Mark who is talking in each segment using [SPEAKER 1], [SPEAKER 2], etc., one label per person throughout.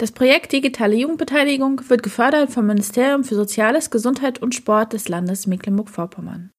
[SPEAKER 1] Das Projekt Digitale Jugendbeteiligung wird gefördert vom Ministerium für Soziales, Gesundheit und Sport des Landes Mecklenburg-Vorpommern.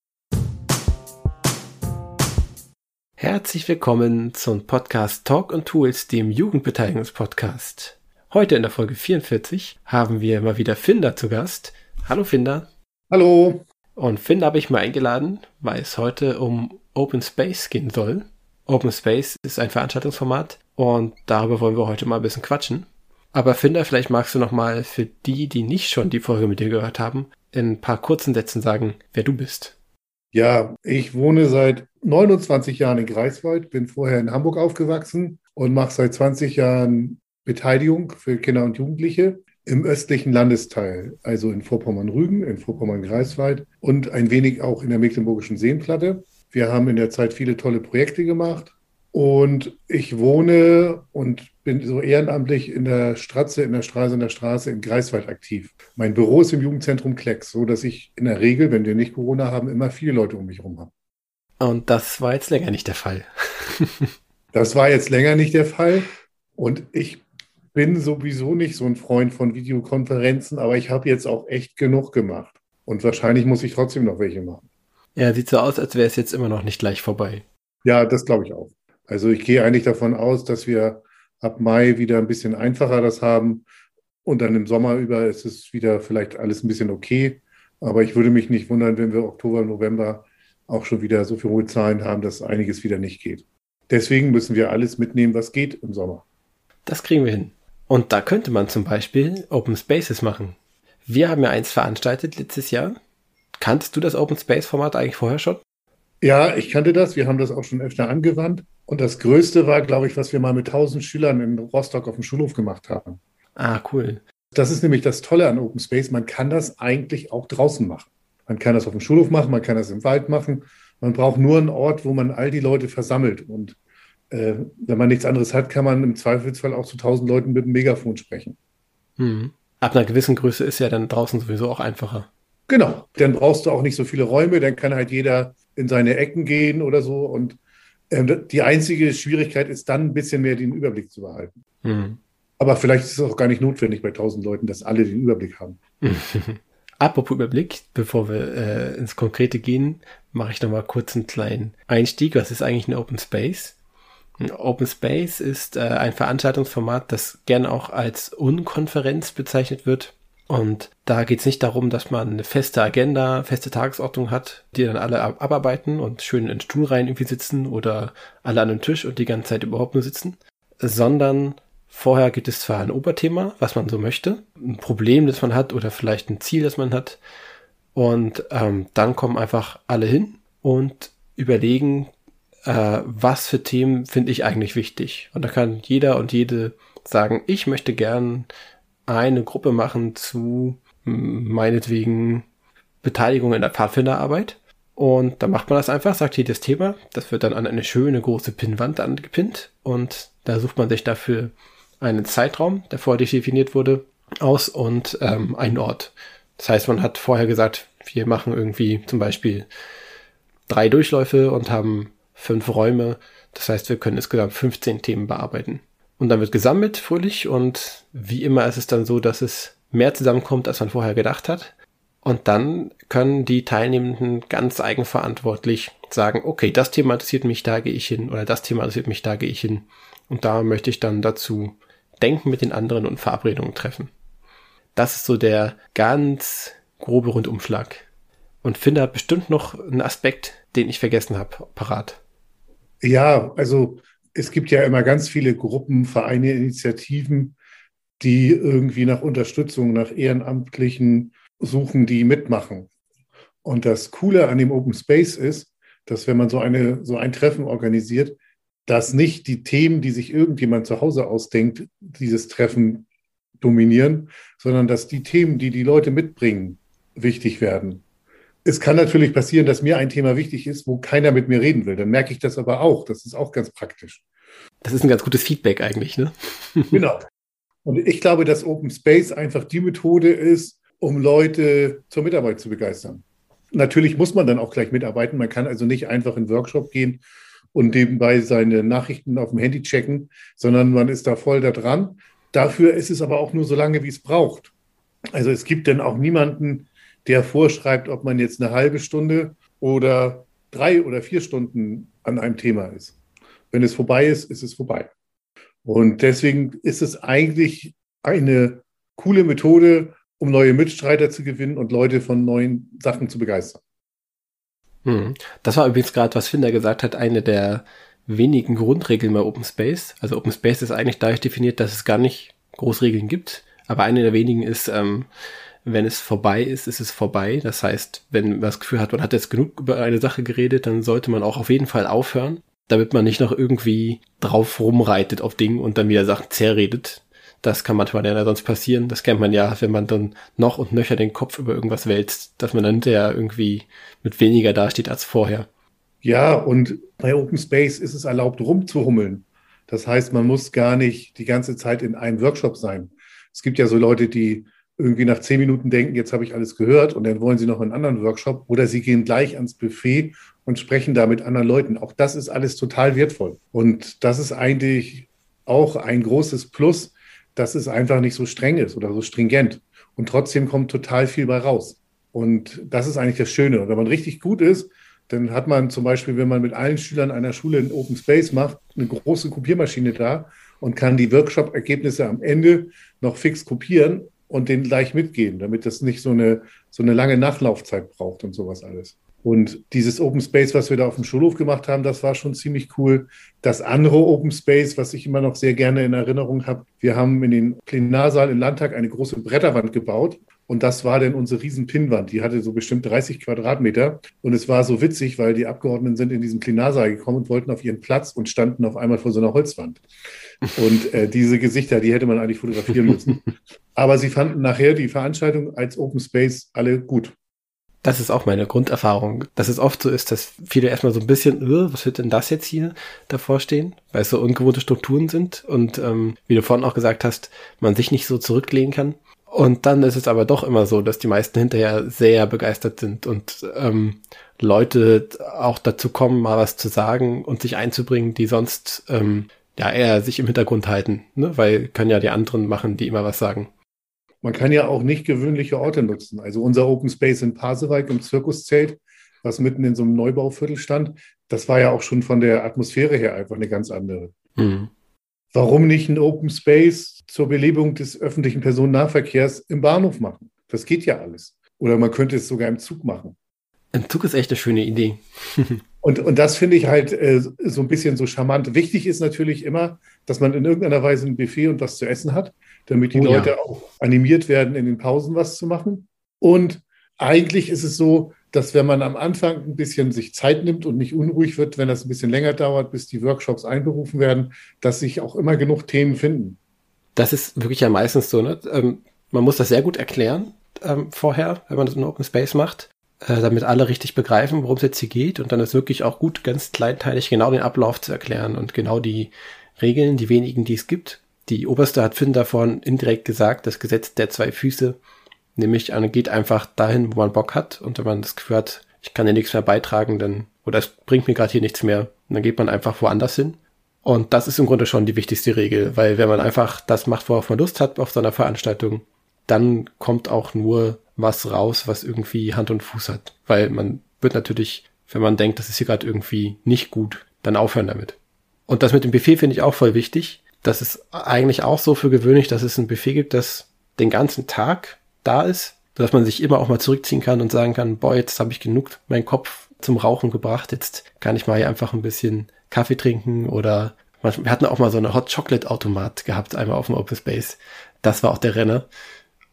[SPEAKER 2] Herzlich willkommen zum Podcast Talk und Tools, dem Jugendbeteiligungspodcast. Heute in der Folge 44 haben wir mal wieder Finder zu Gast. Hallo Finder.
[SPEAKER 3] Hallo.
[SPEAKER 2] Und Finn habe ich mal eingeladen, weil es heute um Open Space gehen soll. Open Space ist ein Veranstaltungsformat und darüber wollen wir heute mal ein bisschen quatschen. Aber Finder, vielleicht magst du noch mal für die, die nicht schon die Folge mit dir gehört haben, in ein paar kurzen Sätzen sagen, wer du bist.
[SPEAKER 3] Ja, ich wohne seit 29 Jahren in Greifswald, bin vorher in Hamburg aufgewachsen und mache seit 20 Jahren Beteiligung für Kinder und Jugendliche im östlichen Landesteil, also in Vorpommern-Rügen, in Vorpommern-Greifswald und ein wenig auch in der Mecklenburgischen Seenplatte. Wir haben in der Zeit viele tolle Projekte gemacht und ich wohne und bin so ehrenamtlich in der Stratze, in der Straße, in der Straße in Greifswald aktiv. Mein Büro ist im Jugendzentrum Klecks, so dass ich in der Regel, wenn wir nicht Corona haben, immer viele Leute um mich herum habe.
[SPEAKER 2] Und das war jetzt länger nicht der Fall.
[SPEAKER 3] das war jetzt länger nicht der Fall. Und ich bin sowieso nicht so ein Freund von Videokonferenzen, aber ich habe jetzt auch echt genug gemacht. Und wahrscheinlich muss ich trotzdem noch welche machen.
[SPEAKER 2] Ja, sieht so aus, als wäre es jetzt immer noch nicht gleich vorbei.
[SPEAKER 3] Ja, das glaube ich auch. Also ich gehe eigentlich davon aus, dass wir ab Mai wieder ein bisschen einfacher das haben. Und dann im Sommer über ist es wieder vielleicht alles ein bisschen okay. Aber ich würde mich nicht wundern, wenn wir Oktober, November auch schon wieder so viele hohe Zahlen haben, dass einiges wieder nicht geht. Deswegen müssen wir alles mitnehmen, was geht im Sommer.
[SPEAKER 2] Das kriegen wir hin. Und da könnte man zum Beispiel Open Spaces machen. Wir haben ja eins veranstaltet letztes Jahr. Kanntest du das Open Space Format eigentlich vorher schon?
[SPEAKER 3] Ja, ich kannte das. Wir haben das auch schon öfter angewandt. Und das Größte war, glaube ich, was wir mal mit 1000 Schülern in Rostock auf dem Schulhof gemacht haben.
[SPEAKER 2] Ah, cool.
[SPEAKER 3] Das ist nämlich das Tolle an Open Space. Man kann das eigentlich auch draußen machen. Man kann das auf dem Schulhof machen, man kann das im Wald machen. Man braucht nur einen Ort, wo man all die Leute versammelt. Und äh, wenn man nichts anderes hat, kann man im Zweifelsfall auch zu tausend Leuten mit dem Megafon sprechen.
[SPEAKER 2] Hm. Ab einer gewissen Größe ist ja dann draußen sowieso auch einfacher.
[SPEAKER 3] Genau, dann brauchst du auch nicht so viele Räume, dann kann halt jeder in seine Ecken gehen oder so. Und äh, die einzige Schwierigkeit ist dann ein bisschen mehr den Überblick zu behalten. Hm. Aber vielleicht ist es auch gar nicht notwendig bei tausend Leuten, dass alle den Überblick haben.
[SPEAKER 2] Apropos Überblick, bevor wir äh, ins Konkrete gehen, mache ich nochmal kurz einen kleinen Einstieg. Was ist eigentlich ein Open Space? Open Space ist äh, ein Veranstaltungsformat, das gerne auch als Unkonferenz bezeichnet wird. Und da geht es nicht darum, dass man eine feste Agenda, feste Tagesordnung hat, die dann alle ab abarbeiten und schön in Stuhlreihen irgendwie sitzen oder alle an einem Tisch und die ganze Zeit überhaupt nur sitzen, sondern vorher gibt es zwar ein Oberthema, was man so möchte, ein Problem, das man hat oder vielleicht ein Ziel, das man hat. Und ähm, dann kommen einfach alle hin und überlegen, äh, was für Themen finde ich eigentlich wichtig. Und da kann jeder und jede sagen, ich möchte gern eine Gruppe machen zu meinetwegen Beteiligung in der Pfadfinderarbeit. Und da macht man das einfach, sagt hier das Thema. Das wird dann an eine schöne große Pinnwand angepinnt. Und da sucht man sich dafür einen Zeitraum, der vorher definiert wurde, aus und ähm, einen Ort. Das heißt, man hat vorher gesagt, wir machen irgendwie zum Beispiel drei Durchläufe und haben fünf Räume. Das heißt, wir können insgesamt 15 Themen bearbeiten. Und dann wird gesammelt, fröhlich, und wie immer ist es dann so, dass es mehr zusammenkommt, als man vorher gedacht hat. Und dann können die Teilnehmenden ganz eigenverantwortlich sagen, okay, das Thema interessiert mich, da gehe ich hin, oder das Thema interessiert mich, da gehe ich hin. Und da möchte ich dann dazu denken mit den anderen und Verabredungen treffen. Das ist so der ganz grobe Rundumschlag. Und finde bestimmt noch einen Aspekt, den ich vergessen habe, parat.
[SPEAKER 3] Ja, also es gibt ja immer ganz viele Gruppen, Vereine, Initiativen, die irgendwie nach Unterstützung, nach Ehrenamtlichen suchen, die mitmachen. Und das Coole an dem Open Space ist, dass wenn man so, eine, so ein Treffen organisiert, dass nicht die Themen, die sich irgendjemand zu Hause ausdenkt, dieses Treffen dominieren, sondern dass die Themen, die die Leute mitbringen, wichtig werden. Es kann natürlich passieren, dass mir ein Thema wichtig ist, wo keiner mit mir reden will. Dann merke ich das aber auch. Das ist auch ganz praktisch.
[SPEAKER 2] Das ist ein ganz gutes Feedback eigentlich, ne?
[SPEAKER 3] genau. Und ich glaube, dass Open Space einfach die Methode ist, um Leute zur Mitarbeit zu begeistern. Natürlich muss man dann auch gleich mitarbeiten. Man kann also nicht einfach in den Workshop gehen und nebenbei seine Nachrichten auf dem Handy checken, sondern man ist da voll da dran. Dafür ist es aber auch nur so lange, wie es braucht. Also es gibt dann auch niemanden, der vorschreibt, ob man jetzt eine halbe Stunde oder drei oder vier Stunden an einem Thema ist. Wenn es vorbei ist, ist es vorbei. Und deswegen ist es eigentlich eine coole Methode, um neue Mitstreiter zu gewinnen und Leute von neuen Sachen zu begeistern.
[SPEAKER 2] Hm. Das war übrigens gerade, was Finder gesagt hat, eine der wenigen Grundregeln bei Open Space. Also Open Space ist eigentlich dadurch definiert, dass es gar nicht Großregeln gibt. Aber eine der wenigen ist, ähm, wenn es vorbei ist, ist es vorbei. Das heißt, wenn man das Gefühl hat, man hat jetzt genug über eine Sache geredet, dann sollte man auch auf jeden Fall aufhören, damit man nicht noch irgendwie drauf rumreitet auf Dingen und dann wieder Sachen zerredet. Das kann manchmal ja sonst passieren. Das kennt man ja, wenn man dann noch und nöcher den Kopf über irgendwas wälzt, dass man dann hinterher irgendwie mit weniger dasteht als vorher.
[SPEAKER 3] Ja, und bei Open Space ist es erlaubt, rumzuhummeln. Das heißt, man muss gar nicht die ganze Zeit in einem Workshop sein. Es gibt ja so Leute, die irgendwie nach zehn Minuten denken, jetzt habe ich alles gehört und dann wollen sie noch einen anderen Workshop oder sie gehen gleich ans Buffet und sprechen da mit anderen Leuten. Auch das ist alles total wertvoll. Und das ist eigentlich auch ein großes Plus, dass es einfach nicht so streng ist oder so stringent. Und trotzdem kommt total viel bei raus. Und das ist eigentlich das Schöne. Und wenn man richtig gut ist, dann hat man zum Beispiel, wenn man mit allen Schülern einer Schule in Open Space macht, eine große Kopiermaschine da und kann die Workshop-Ergebnisse am Ende noch fix kopieren und den gleich mitgeben, damit das nicht so eine, so eine lange Nachlaufzeit braucht und sowas alles. Und dieses Open Space, was wir da auf dem Schulhof gemacht haben, das war schon ziemlich cool. Das andere Open Space, was ich immer noch sehr gerne in Erinnerung habe, wir haben in den Plenarsaal im Landtag eine große Bretterwand gebaut und das war dann unsere riesen Pinnwand. Die hatte so bestimmt 30 Quadratmeter. Und es war so witzig, weil die Abgeordneten sind in diesen Plenarsaal gekommen und wollten auf ihren Platz und standen auf einmal vor so einer Holzwand. Und äh, diese Gesichter, die hätte man eigentlich fotografieren müssen. Aber sie fanden nachher die Veranstaltung als Open Space alle gut.
[SPEAKER 2] Das ist auch meine Grunderfahrung, dass es oft so ist, dass viele erstmal so ein bisschen, äh, was wird denn das jetzt hier davor stehen, weil es so ungewohnte Strukturen sind und ähm, wie du vorhin auch gesagt hast, man sich nicht so zurücklehnen kann. Und dann ist es aber doch immer so, dass die meisten hinterher sehr begeistert sind und ähm, Leute auch dazu kommen, mal was zu sagen und sich einzubringen, die sonst ähm, ja eher sich im Hintergrund halten, ne? weil können ja die anderen machen, die immer was sagen.
[SPEAKER 3] Man kann ja auch nicht gewöhnliche Orte nutzen. Also unser Open Space in Pasewalk im Zirkuszelt, was mitten in so einem Neubauviertel stand, das war ja auch schon von der Atmosphäre her einfach eine ganz andere. Mhm. Warum nicht ein Open Space zur Belebung des öffentlichen Personennahverkehrs im Bahnhof machen? Das geht ja alles. Oder man könnte es sogar im Zug machen.
[SPEAKER 2] Im Zug ist echt eine schöne Idee.
[SPEAKER 3] und, und das finde ich halt äh, so ein bisschen so charmant. Wichtig ist natürlich immer, dass man in irgendeiner Weise ein Buffet und was zu essen hat, damit die oh, Leute ja. auch animiert werden, in den Pausen was zu machen. Und eigentlich ist es so, dass wenn man am Anfang ein bisschen sich Zeit nimmt und nicht unruhig wird, wenn das ein bisschen länger dauert, bis die Workshops einberufen werden, dass sich auch immer genug Themen finden.
[SPEAKER 2] Das ist wirklich ja meistens so. Ne? Ähm, man muss das sehr gut erklären ähm, vorher, wenn man das in Open Space macht, äh, damit alle richtig begreifen, worum es jetzt hier geht. Und dann ist wirklich auch gut, ganz kleinteilig genau den Ablauf zu erklären und genau die Regeln, die wenigen, die es gibt. Die oberste hat Finn davon indirekt gesagt, das Gesetz der zwei Füße Nämlich, man geht einfach dahin, wo man Bock hat und wenn man das Gefühl hat, ich kann dir nichts mehr beitragen, dann, oder es bringt mir gerade hier nichts mehr, dann geht man einfach woanders hin. Und das ist im Grunde schon die wichtigste Regel, weil wenn man einfach das macht, worauf man Lust hat auf so einer Veranstaltung, dann kommt auch nur was raus, was irgendwie Hand und Fuß hat. Weil man wird natürlich, wenn man denkt, das ist hier gerade irgendwie nicht gut, dann aufhören damit. Und das mit dem Buffet finde ich auch voll wichtig. Das ist eigentlich auch so für gewöhnlich, dass es ein Buffet gibt, das den ganzen Tag da ist, dass man sich immer auch mal zurückziehen kann und sagen kann, boah, jetzt habe ich genug meinen Kopf zum Rauchen gebracht, jetzt kann ich mal hier einfach ein bisschen Kaffee trinken oder wir hatten auch mal so eine Hot Chocolate Automat gehabt, einmal auf dem Open Space. Das war auch der Renner.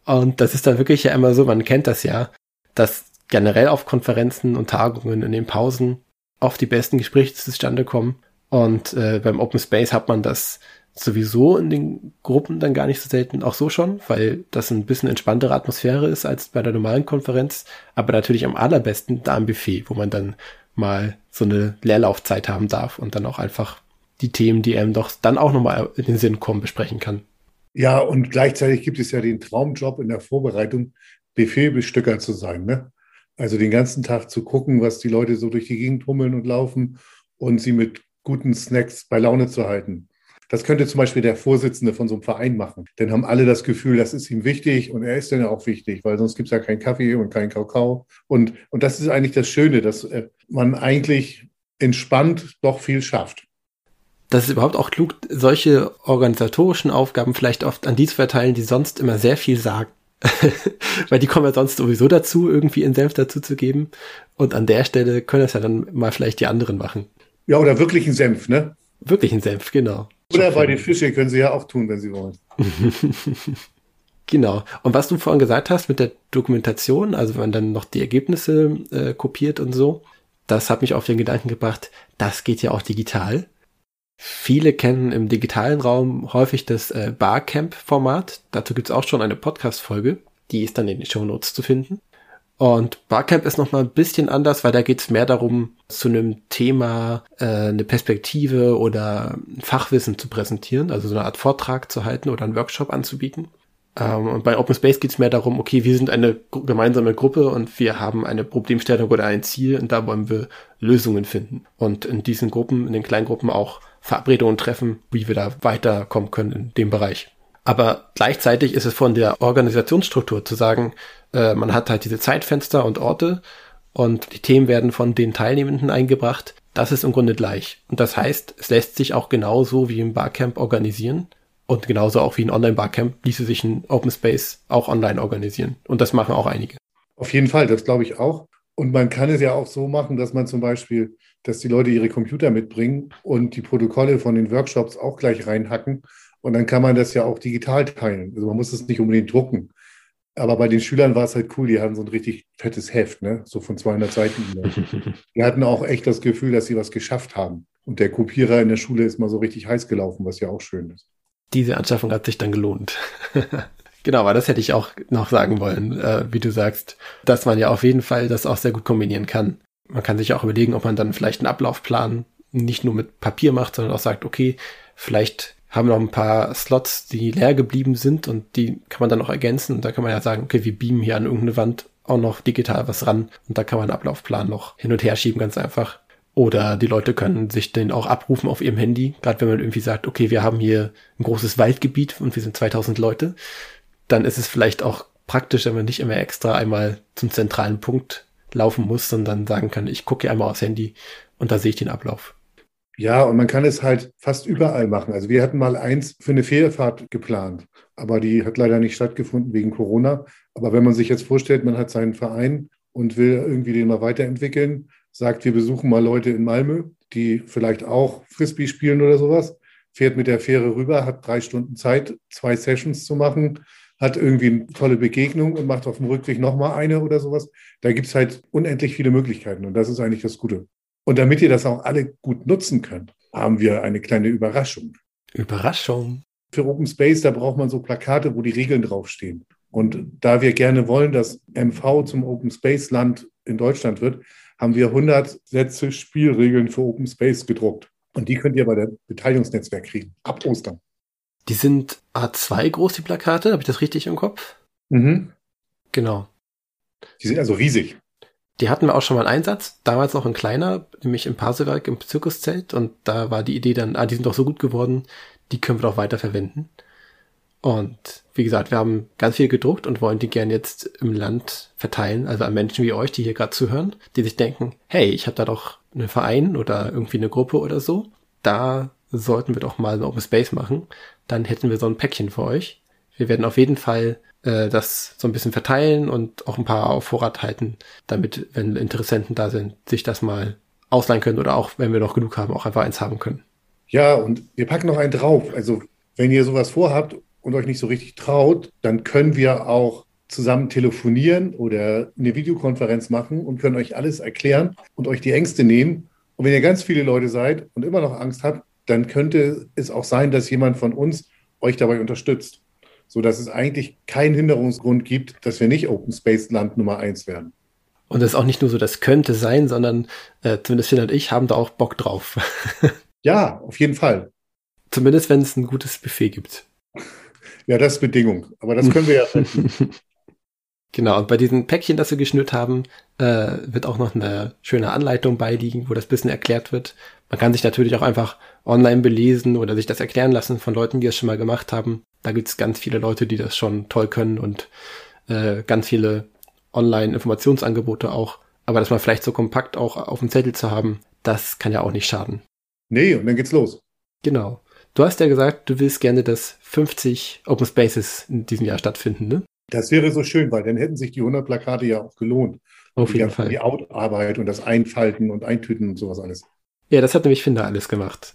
[SPEAKER 2] Und das ist dann wirklich ja immer so, man kennt das ja, dass generell auf Konferenzen und Tagungen in den Pausen oft die besten Gespräche zustande kommen. Und äh, beim Open Space hat man das sowieso in den Gruppen dann gar nicht so selten, auch so schon, weil das ein bisschen entspanntere Atmosphäre ist als bei der normalen Konferenz, aber natürlich am allerbesten da am Buffet, wo man dann mal so eine Leerlaufzeit haben darf und dann auch einfach die Themen, die einem doch dann auch nochmal in den Sinn kommen, besprechen kann.
[SPEAKER 3] Ja, und gleichzeitig gibt es ja den Traumjob in der Vorbereitung, Buffetbestücker zu sein. Ne? Also den ganzen Tag zu gucken, was die Leute so durch die Gegend hummeln und laufen und sie mit guten Snacks bei Laune zu halten. Das könnte zum Beispiel der Vorsitzende von so einem Verein machen. Dann haben alle das Gefühl, das ist ihm wichtig und er ist dann auch wichtig, weil sonst gibt es ja keinen Kaffee und keinen Kakao. Und, und das ist eigentlich das Schöne, dass äh, man eigentlich entspannt doch viel schafft.
[SPEAKER 2] Das ist überhaupt auch klug, solche organisatorischen Aufgaben vielleicht oft an die zu verteilen, die sonst immer sehr viel sagen. Weil die kommen ja sonst sowieso dazu, irgendwie in Senf dazu zu geben. Und an der Stelle können das ja dann mal vielleicht die anderen machen.
[SPEAKER 3] Ja, oder wirklich ein Senf, ne?
[SPEAKER 2] Wirklich ein Senf, genau.
[SPEAKER 3] Oder bei den Fische können sie ja auch tun, wenn sie wollen.
[SPEAKER 2] genau. Und was du vorhin gesagt hast mit der Dokumentation, also wenn man dann noch die Ergebnisse äh, kopiert und so, das hat mich auf den Gedanken gebracht, das geht ja auch digital. Viele kennen im digitalen Raum häufig das äh, Barcamp-Format. Dazu gibt's auch schon eine Podcast-Folge. Die ist dann in den Show Notes zu finden. Und Barcamp ist noch mal ein bisschen anders, weil da geht's mehr darum, zu einem Thema äh, eine Perspektive oder Fachwissen zu präsentieren, also so eine Art Vortrag zu halten oder einen Workshop anzubieten. Ähm, und bei Open Space geht's mehr darum, okay, wir sind eine gemeinsame Gruppe und wir haben eine Problemstellung oder ein Ziel und da wollen wir Lösungen finden. Und in diesen Gruppen, in den kleinen Gruppen auch Verabredungen treffen, wie wir da weiterkommen können in dem Bereich. Aber gleichzeitig ist es von der Organisationsstruktur zu sagen, äh, man hat halt diese Zeitfenster und Orte und die Themen werden von den Teilnehmenden eingebracht. Das ist im Grunde gleich. Und das heißt, es lässt sich auch genauso wie im Barcamp organisieren. Und genauso auch wie ein Online-Barcamp ließe sich ein Open Space auch online organisieren. Und das machen auch einige.
[SPEAKER 3] Auf jeden Fall, das glaube ich auch. Und man kann es ja auch so machen, dass man zum Beispiel, dass die Leute ihre Computer mitbringen und die Protokolle von den Workshops auch gleich reinhacken. Und dann kann man das ja auch digital teilen. Also man muss es nicht unbedingt drucken. Aber bei den Schülern war es halt cool, die hatten so ein richtig fettes Heft, ne? so von 200 Seiten. die hatten auch echt das Gefühl, dass sie was geschafft haben. Und der Kopierer in der Schule ist mal so richtig heiß gelaufen, was ja auch schön ist.
[SPEAKER 2] Diese Anschaffung hat sich dann gelohnt. Genau, aber das hätte ich auch noch sagen wollen, äh, wie du sagst, dass man ja auf jeden Fall das auch sehr gut kombinieren kann. Man kann sich auch überlegen, ob man dann vielleicht einen Ablaufplan nicht nur mit Papier macht, sondern auch sagt, okay, vielleicht haben noch ein paar Slots, die leer geblieben sind und die kann man dann noch ergänzen. Und da kann man ja sagen, okay, wir beamen hier an irgendeine Wand auch noch digital was ran und da kann man einen Ablaufplan noch hin und her schieben, ganz einfach. Oder die Leute können sich den auch abrufen auf ihrem Handy, gerade wenn man irgendwie sagt, okay, wir haben hier ein großes Waldgebiet und wir sind 2000 Leute dann ist es vielleicht auch praktisch, wenn man nicht immer extra einmal zum zentralen Punkt laufen muss, sondern sagen kann, ich gucke einmal aufs Handy und da sehe ich den Ablauf.
[SPEAKER 3] Ja, und man kann es halt fast überall machen. Also wir hatten mal eins für eine Ferienfahrt geplant, aber die hat leider nicht stattgefunden wegen Corona. Aber wenn man sich jetzt vorstellt, man hat seinen Verein und will irgendwie den mal weiterentwickeln, sagt, wir besuchen mal Leute in Malmö, die vielleicht auch Frisbee spielen oder sowas, fährt mit der Fähre rüber, hat drei Stunden Zeit, zwei Sessions zu machen, hat irgendwie eine tolle Begegnung und macht auf dem Rückweg nochmal eine oder sowas. Da gibt es halt unendlich viele Möglichkeiten und das ist eigentlich das Gute. Und damit ihr das auch alle gut nutzen könnt, haben wir eine kleine Überraschung.
[SPEAKER 2] Überraschung.
[SPEAKER 3] Für Open Space, da braucht man so Plakate, wo die Regeln draufstehen. Und da wir gerne wollen, dass MV zum Open Space Land in Deutschland wird, haben wir 100 Sätze Spielregeln für Open Space gedruckt. Und die könnt ihr bei der Beteiligungsnetzwerk kriegen, ab Ostern.
[SPEAKER 2] Die sind A2 groß, die Plakate. Habe ich das richtig im Kopf?
[SPEAKER 3] Mhm.
[SPEAKER 2] Genau.
[SPEAKER 3] Die sind also riesig.
[SPEAKER 2] Die hatten wir auch schon mal einen Einsatz, damals noch ein kleiner, nämlich im Pasewalk im Zirkuszelt. Und da war die Idee dann, ah, die sind doch so gut geworden, die können wir doch weiter verwenden. Und wie gesagt, wir haben ganz viel gedruckt und wollen die gern jetzt im Land verteilen, also an Menschen wie euch, die hier gerade zuhören, die sich denken, hey, ich habe da doch einen Verein oder irgendwie eine Gruppe oder so. Da sollten wir doch mal ein Open Space machen dann hätten wir so ein Päckchen für euch. Wir werden auf jeden Fall äh, das so ein bisschen verteilen und auch ein paar auf Vorrat halten, damit, wenn Interessenten da sind, sich das mal ausleihen können oder auch, wenn wir noch genug haben, auch einfach eins haben können.
[SPEAKER 3] Ja, und wir packen noch einen drauf. Also, wenn ihr sowas vorhabt und euch nicht so richtig traut, dann können wir auch zusammen telefonieren oder eine Videokonferenz machen und können euch alles erklären und euch die Ängste nehmen. Und wenn ihr ganz viele Leute seid und immer noch Angst habt, dann könnte es auch sein, dass jemand von uns euch dabei unterstützt, sodass es eigentlich keinen Hinderungsgrund gibt, dass wir nicht Open Space Land Nummer eins werden.
[SPEAKER 2] Und es ist auch nicht nur so, das könnte sein, sondern äh, zumindest Finn und ich haben da auch Bock drauf.
[SPEAKER 3] ja, auf jeden Fall.
[SPEAKER 2] Zumindest, wenn es ein gutes Buffet gibt.
[SPEAKER 3] Ja, das ist Bedingung. Aber das können wir ja.
[SPEAKER 2] Genau, und bei diesen Päckchen, das wir geschnürt haben, äh, wird auch noch eine schöne Anleitung beiliegen, wo das bisschen erklärt wird. Man kann sich natürlich auch einfach online belesen oder sich das erklären lassen von Leuten, die es schon mal gemacht haben. Da gibt es ganz viele Leute, die das schon toll können und äh, ganz viele Online-Informationsangebote auch. Aber das mal vielleicht so kompakt auch auf dem Zettel zu haben, das kann ja auch nicht schaden.
[SPEAKER 3] Nee, und dann geht's los.
[SPEAKER 2] Genau. Du hast ja gesagt, du willst gerne, dass 50 Open Spaces in diesem Jahr stattfinden, ne?
[SPEAKER 3] Das wäre so schön, weil dann hätten sich die 100 Plakate ja auch gelohnt.
[SPEAKER 2] Auf
[SPEAKER 3] die,
[SPEAKER 2] jeden Fall.
[SPEAKER 3] Die Outarbeit und das Einfalten und Eintüten und sowas alles.
[SPEAKER 2] Ja, das hat nämlich Finder alles gemacht.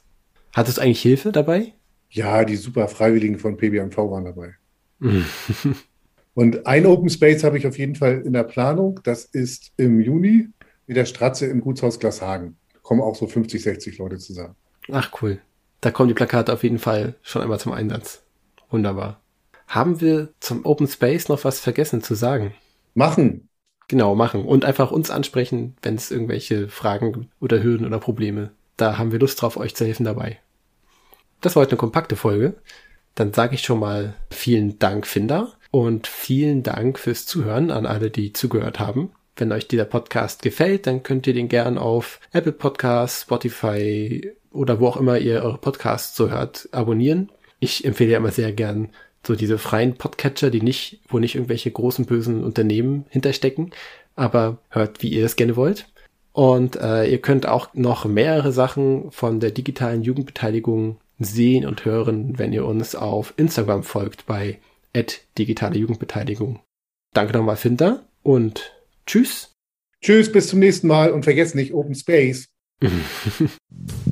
[SPEAKER 2] Hattest du eigentlich Hilfe dabei?
[SPEAKER 3] Ja, die super Freiwilligen von PBMV waren dabei. Und ein Open Space habe ich auf jeden Fall in der Planung. Das ist im Juni mit der Stratze im Gutshaus Glashagen. Da kommen auch so 50, 60 Leute zusammen.
[SPEAKER 2] Ach cool. Da kommen die Plakate auf jeden Fall schon einmal zum Einsatz. Wunderbar. Haben wir zum Open Space noch was vergessen zu sagen?
[SPEAKER 3] Machen.
[SPEAKER 2] Genau, machen. Und einfach uns ansprechen, wenn es irgendwelche Fragen oder Hürden oder Probleme. Da haben wir Lust drauf, euch zu helfen dabei. Das war heute eine kompakte Folge. Dann sage ich schon mal vielen Dank, Finder. Und vielen Dank fürs Zuhören an alle, die zugehört haben. Wenn euch dieser Podcast gefällt, dann könnt ihr den gern auf Apple Podcasts, Spotify oder wo auch immer ihr eure Podcasts so hört, abonnieren. Ich empfehle ja immer sehr gern so diese freien Podcatcher, die nicht, wo nicht irgendwelche großen bösen Unternehmen hinterstecken, aber hört, wie ihr es gerne wollt. Und äh, ihr könnt auch noch mehrere Sachen von der digitalen Jugendbeteiligung sehen und hören, wenn ihr uns auf Instagram folgt bei digitale Jugendbeteiligung. Danke nochmal, Finter, und tschüss.
[SPEAKER 3] Tschüss, bis zum nächsten Mal und vergesst nicht Open Space.